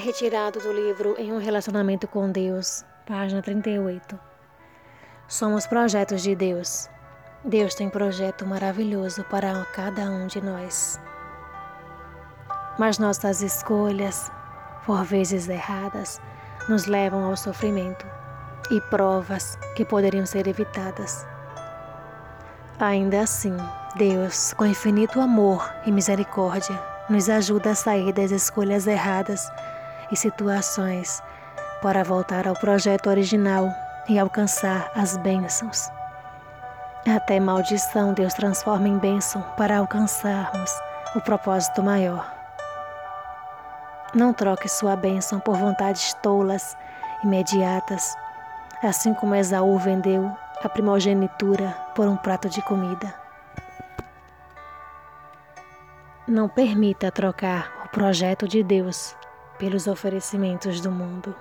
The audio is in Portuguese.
Retirado do livro Em um Relacionamento com Deus, página 38. Somos projetos de Deus. Deus tem projeto maravilhoso para cada um de nós. Mas nossas escolhas, por vezes erradas, nos levam ao sofrimento e provas que poderiam ser evitadas. Ainda assim, Deus, com infinito amor e misericórdia, nos ajuda a sair das escolhas erradas e situações para voltar ao projeto original e alcançar as bênçãos. Até maldição Deus transforma em bênção para alcançarmos o propósito maior. Não troque sua bênção por vontades tolas, imediatas, assim como Esaú vendeu a primogenitura por um prato de comida. Não permita trocar o projeto de Deus pelos oferecimentos do mundo.